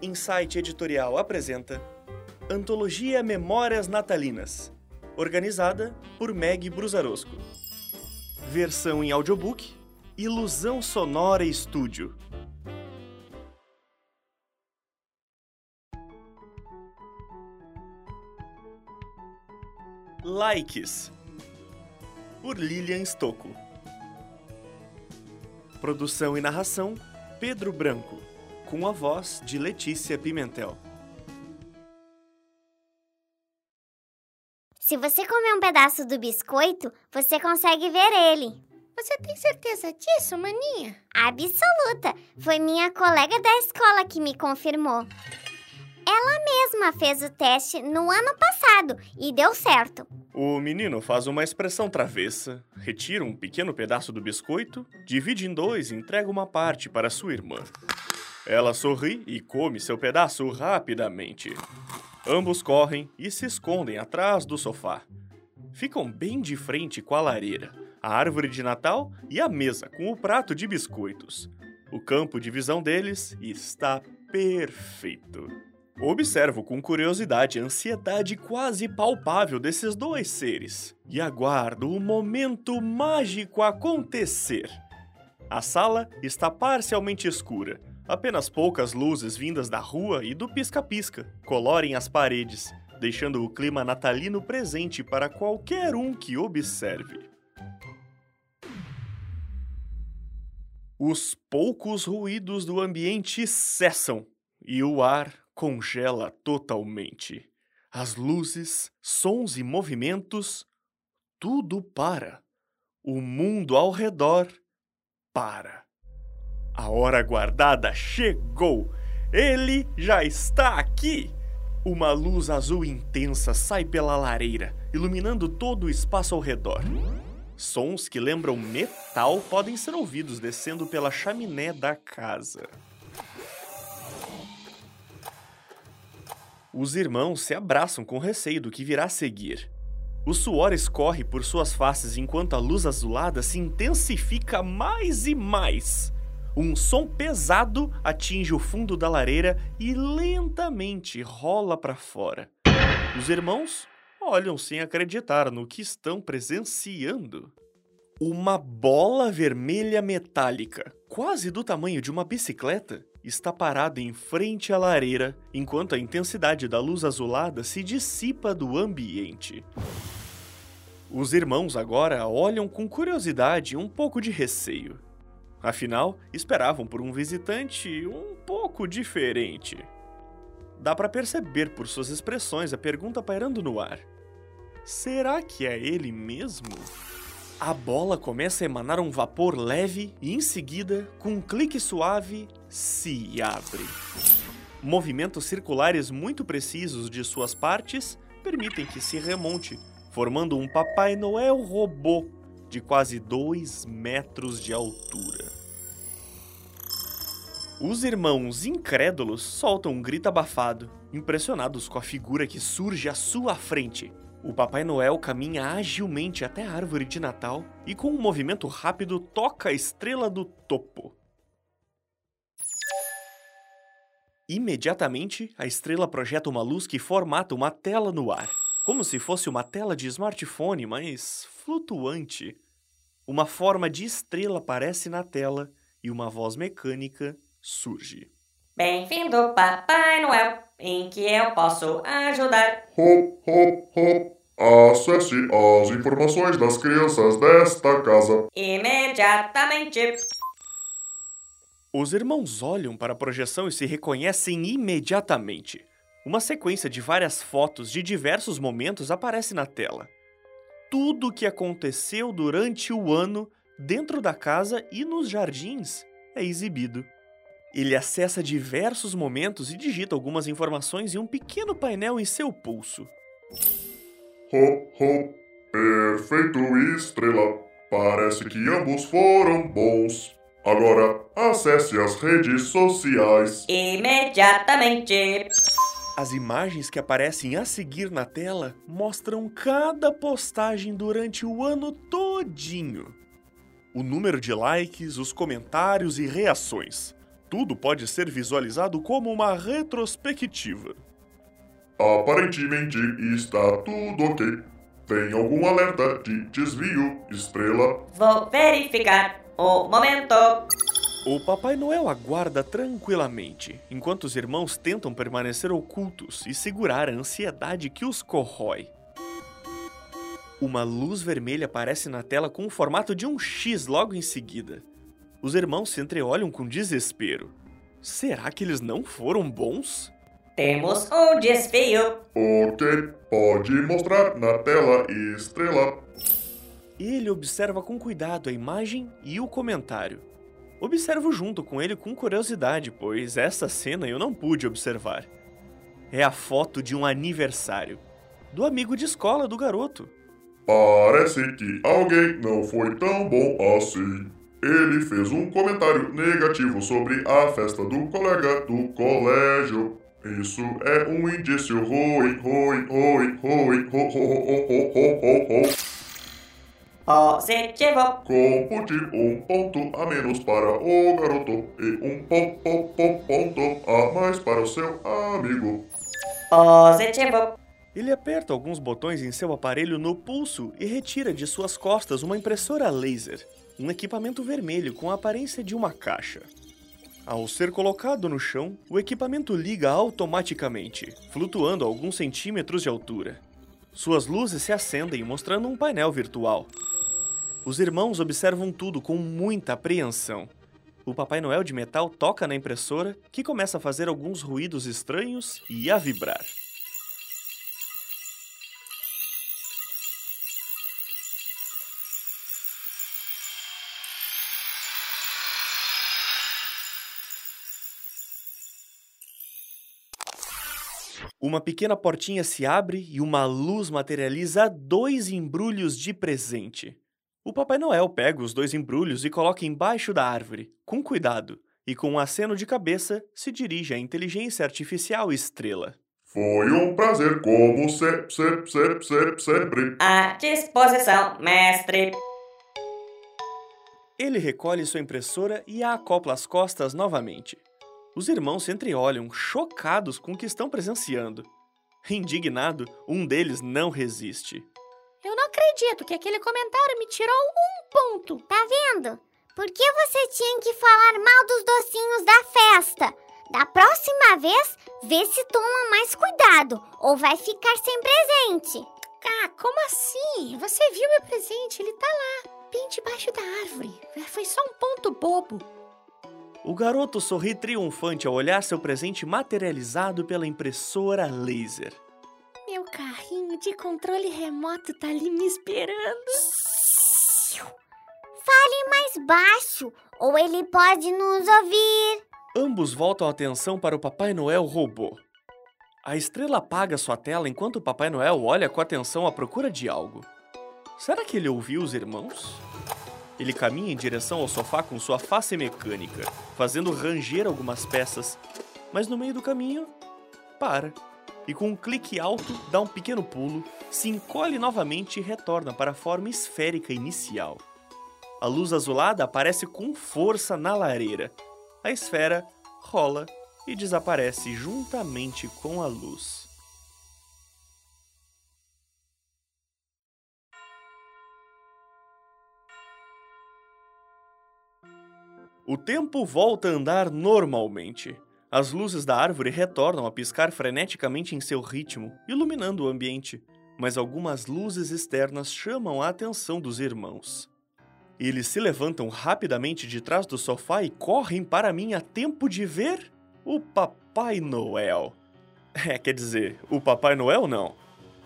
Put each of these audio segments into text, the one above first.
Insight Editorial apresenta Antologia Memórias Natalinas, organizada por Meg Brusarosco. Versão em audiobook, Ilusão Sonora Estúdio. Likes, por Lilian Stocco. Produção e narração, Pedro Branco, com a voz de Letícia Pimentel. Se você comer um pedaço do biscoito, você consegue ver ele. Você tem certeza disso, maninha? Absoluta! Foi minha colega da escola que me confirmou. Ela mesma fez o teste no ano passado e deu certo. O menino faz uma expressão travessa, retira um pequeno pedaço do biscoito, divide em dois e entrega uma parte para sua irmã. Ela sorri e come seu pedaço rapidamente. Ambos correm e se escondem atrás do sofá. Ficam bem de frente com a lareira, a árvore de Natal e a mesa com o prato de biscoitos. O campo de visão deles está perfeito. Observo com curiosidade a ansiedade quase palpável desses dois seres e aguardo o momento mágico acontecer. A sala está parcialmente escura. Apenas poucas luzes vindas da rua e do pisca-pisca colorem as paredes, deixando o clima natalino presente para qualquer um que observe. Os poucos ruídos do ambiente cessam e o ar congela totalmente. As luzes, sons e movimentos, tudo para. O mundo ao redor para. A hora aguardada chegou! Ele já está aqui! Uma luz azul intensa sai pela lareira, iluminando todo o espaço ao redor. Sons que lembram metal podem ser ouvidos descendo pela chaminé da casa. Os irmãos se abraçam com receio do que virá a seguir. O suor escorre por suas faces enquanto a luz azulada se intensifica mais e mais. Um som pesado atinge o fundo da lareira e lentamente rola para fora. Os irmãos olham sem acreditar no que estão presenciando. Uma bola vermelha metálica, quase do tamanho de uma bicicleta, está parada em frente à lareira, enquanto a intensidade da luz azulada se dissipa do ambiente. Os irmãos agora olham com curiosidade e um pouco de receio. Afinal, esperavam por um visitante um pouco diferente. Dá para perceber por suas expressões a pergunta pairando no ar. Será que é ele mesmo? A bola começa a emanar um vapor leve e, em seguida, com um clique suave, se abre. Movimentos circulares muito precisos de suas partes permitem que se remonte, formando um Papai Noel robô de quase 2 metros de altura. Os irmãos incrédulos soltam um grito abafado, impressionados com a figura que surge à sua frente. O Papai Noel caminha agilmente até a árvore de Natal e, com um movimento rápido, toca a estrela do topo. Imediatamente, a estrela projeta uma luz que formata uma tela no ar, como se fosse uma tela de smartphone, mas flutuante. Uma forma de estrela aparece na tela e uma voz mecânica surge. Bem-vindo, Papai Noel. Em que eu posso ajudar? Hop, hop, hop. Acesse as informações das crianças desta casa. Imediatamente. Os irmãos olham para a projeção e se reconhecem imediatamente. Uma sequência de várias fotos de diversos momentos aparece na tela. Tudo o que aconteceu durante o ano dentro da casa e nos jardins é exibido. Ele acessa diversos momentos e digita algumas informações em um pequeno painel em seu pulso. Hop, hop. Perfeito, estrela. Parece que ambos foram bons. Agora, acesse as redes sociais. Imediatamente. As imagens que aparecem a seguir na tela mostram cada postagem durante o ano todinho. O número de likes, os comentários e reações. Tudo pode ser visualizado como uma retrospectiva. Aparentemente está tudo ok. Tem algum alerta de desvio, estrela? Vou verificar o momento. O Papai Noel aguarda tranquilamente, enquanto os irmãos tentam permanecer ocultos e segurar a ansiedade que os corrói. Uma luz vermelha aparece na tela com o formato de um X logo em seguida. Os irmãos se entreolham com desespero. Será que eles não foram bons? Temos um desvio. Ok, pode mostrar na tela, estrela. Ele observa com cuidado a imagem e o comentário. Observo junto com ele com curiosidade, pois essa cena eu não pude observar. É a foto de um aniversário do amigo de escola do garoto. Parece que alguém não foi tão bom assim. Ele fez um comentário negativo sobre a festa do colega do colégio. Isso é um indício ruim, ruim, ruim, ruim, ru, ru, ru, ru, ru, ru, ru. Positivo. Compute um ponto a menos para o garoto e um po, po, po, ponto a mais para o seu amigo. Positivo. Ele aperta alguns botões em seu aparelho no pulso e retira de suas costas uma impressora laser, um equipamento vermelho com a aparência de uma caixa. Ao ser colocado no chão, o equipamento liga automaticamente, flutuando a alguns centímetros de altura. Suas luzes se acendem, mostrando um painel virtual. Os irmãos observam tudo com muita apreensão. O Papai Noel de metal toca na impressora, que começa a fazer alguns ruídos estranhos e a vibrar. Uma pequena portinha se abre e uma luz materializa dois embrulhos de presente. O Papai Noel pega os dois embrulhos e coloca embaixo da árvore, com cuidado, e com um aceno de cabeça se dirige à inteligência artificial Estrela. Foi um prazer, como se, se, se, se, sempre. À disposição, mestre. Ele recolhe sua impressora e a acopla às costas novamente. Os irmãos se entreolham, chocados com o que estão presenciando. Indignado, um deles não resiste. Eu não acredito que aquele comentário me tirou um ponto. Tá vendo? Por que você tinha que falar mal dos docinhos da festa? Da próxima vez, vê se toma mais cuidado ou vai ficar sem presente. Ah, como assim? Você viu meu presente? Ele tá lá, bem debaixo da árvore. Foi só um ponto bobo. O garoto sorri triunfante ao olhar seu presente materializado pela impressora laser. Meu carrinho de controle remoto tá ali me esperando. Fale mais baixo ou ele pode nos ouvir. Ambos voltam a atenção para o Papai Noel robô. A estrela apaga sua tela enquanto o Papai Noel olha com atenção à procura de algo. Será que ele ouviu os irmãos? Ele caminha em direção ao sofá com sua face mecânica, fazendo ranger algumas peças, mas no meio do caminho, para. E com um clique alto, dá um pequeno pulo, se encolhe novamente e retorna para a forma esférica inicial. A luz azulada aparece com força na lareira. A esfera rola e desaparece juntamente com a luz. O tempo volta a andar normalmente. As luzes da árvore retornam a piscar freneticamente em seu ritmo, iluminando o ambiente, mas algumas luzes externas chamam a atenção dos irmãos. Eles se levantam rapidamente de trás do sofá e correm para mim a tempo de ver o Papai Noel. É, quer dizer, o Papai Noel não.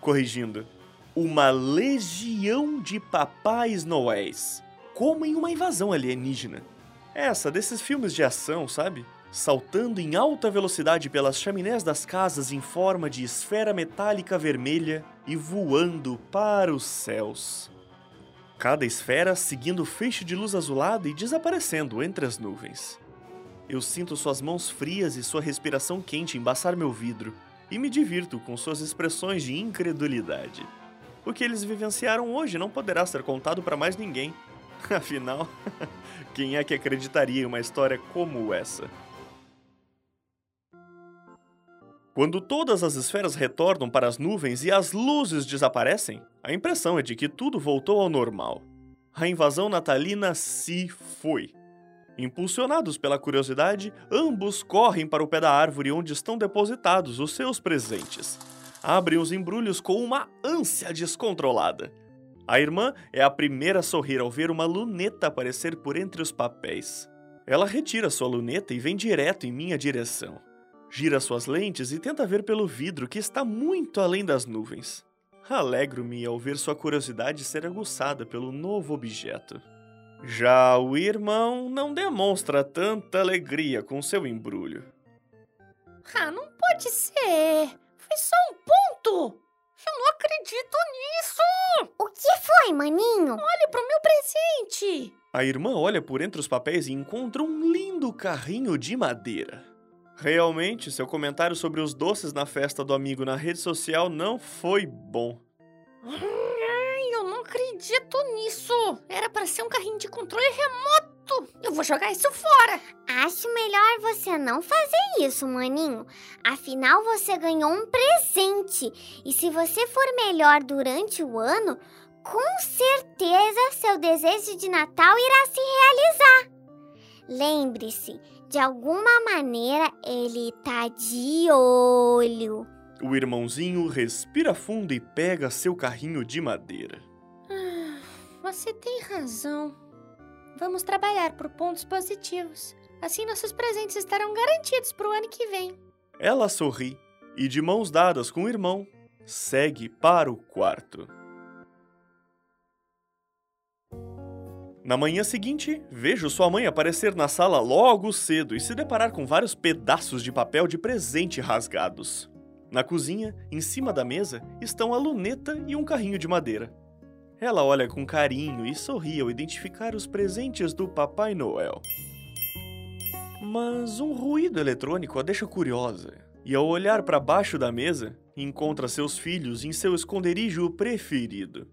Corrigindo, uma legião de Papais Noéis, como em uma invasão alienígena. Essa desses filmes de ação, sabe? Saltando em alta velocidade pelas chaminés das casas em forma de esfera metálica vermelha e voando para os céus. Cada esfera seguindo o feixe de luz azulada e desaparecendo entre as nuvens. Eu sinto suas mãos frias e sua respiração quente embaçar meu vidro e me divirto com suas expressões de incredulidade. O que eles vivenciaram hoje não poderá ser contado para mais ninguém. Afinal, quem é que acreditaria em uma história como essa? Quando todas as esferas retornam para as nuvens e as luzes desaparecem, a impressão é de que tudo voltou ao normal. A invasão natalina se foi. Impulsionados pela curiosidade, ambos correm para o pé da árvore onde estão depositados os seus presentes. Abrem os embrulhos com uma ânsia descontrolada. A irmã é a primeira a sorrir ao ver uma luneta aparecer por entre os papéis. Ela retira sua luneta e vem direto em minha direção. Gira suas lentes e tenta ver pelo vidro que está muito além das nuvens. Alegro-me ao ver sua curiosidade ser aguçada pelo novo objeto. Já o irmão não demonstra tanta alegria com seu embrulho. Ah, não pode ser! Foi só um ponto! Eu não acredito nisso! O que foi, maninho? Olhe pro meu presente! A irmã olha por entre os papéis e encontra um lindo carrinho de madeira. Realmente, seu comentário sobre os doces na festa do amigo na rede social não foi bom. Ai, eu não acredito nisso! Era para ser um carrinho de controle remoto! Eu vou jogar isso fora! Acho melhor você não fazer isso, maninho. Afinal, você ganhou um presente. E se você for melhor durante o ano, com certeza seu desejo de Natal irá se realizar. Lembre-se, de alguma maneira ele tá de olho. O irmãozinho respira fundo e pega seu carrinho de madeira. Ah, você tem razão. Vamos trabalhar por pontos positivos. Assim nossos presentes estarão garantidos para o ano que vem. Ela sorri e, de mãos dadas com o irmão, segue para o quarto. Na manhã seguinte, vejo sua mãe aparecer na sala logo cedo e se deparar com vários pedaços de papel de presente rasgados. Na cozinha, em cima da mesa, estão a luneta e um carrinho de madeira. Ela olha com carinho e sorri ao identificar os presentes do Papai Noel. Mas um ruído eletrônico a deixa curiosa, e ao olhar para baixo da mesa, encontra seus filhos em seu esconderijo preferido.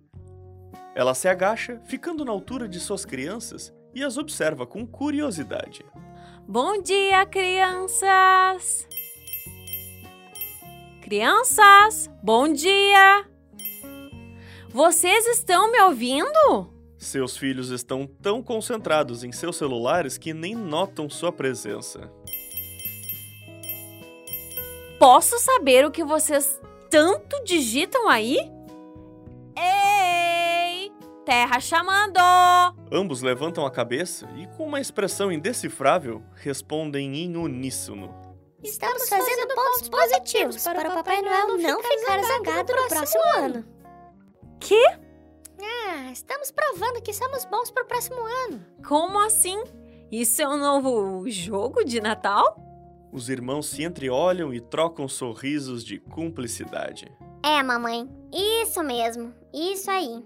Ela se agacha, ficando na altura de suas crianças, e as observa com curiosidade. Bom dia, crianças! Crianças, bom dia! Vocês estão me ouvindo? Seus filhos estão tão concentrados em seus celulares que nem notam sua presença. Posso saber o que vocês tanto digitam aí? Ei! Terra chamando! Ambos levantam a cabeça e, com uma expressão indecifrável, respondem em uníssono. Estamos fazendo pontos positivos para o Papai Noel não ficar zangado no próximo ano. Que? Ah, estamos provando que somos bons para o próximo ano. Como assim? Isso é um novo jogo de Natal? Os irmãos se entreolham e trocam sorrisos de cumplicidade. É, mamãe, isso mesmo, isso aí.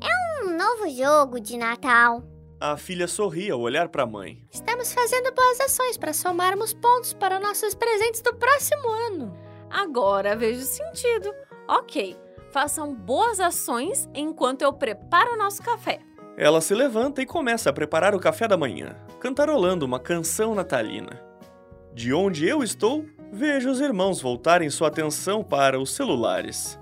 É um novo jogo de Natal. A filha sorri ao olhar para a mãe. Estamos fazendo boas ações para somarmos pontos para nossos presentes do próximo ano. Agora vejo sentido. Ok, façam boas ações enquanto eu preparo o nosso café. Ela se levanta e começa a preparar o café da manhã, cantarolando uma canção natalina. De onde eu estou, vejo os irmãos voltarem sua atenção para os celulares.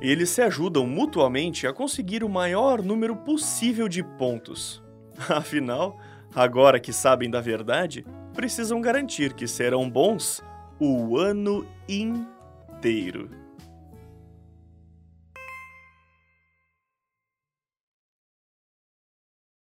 Eles se ajudam mutuamente a conseguir o maior número possível de pontos. Afinal, agora que sabem da verdade, precisam garantir que serão bons o ano inteiro.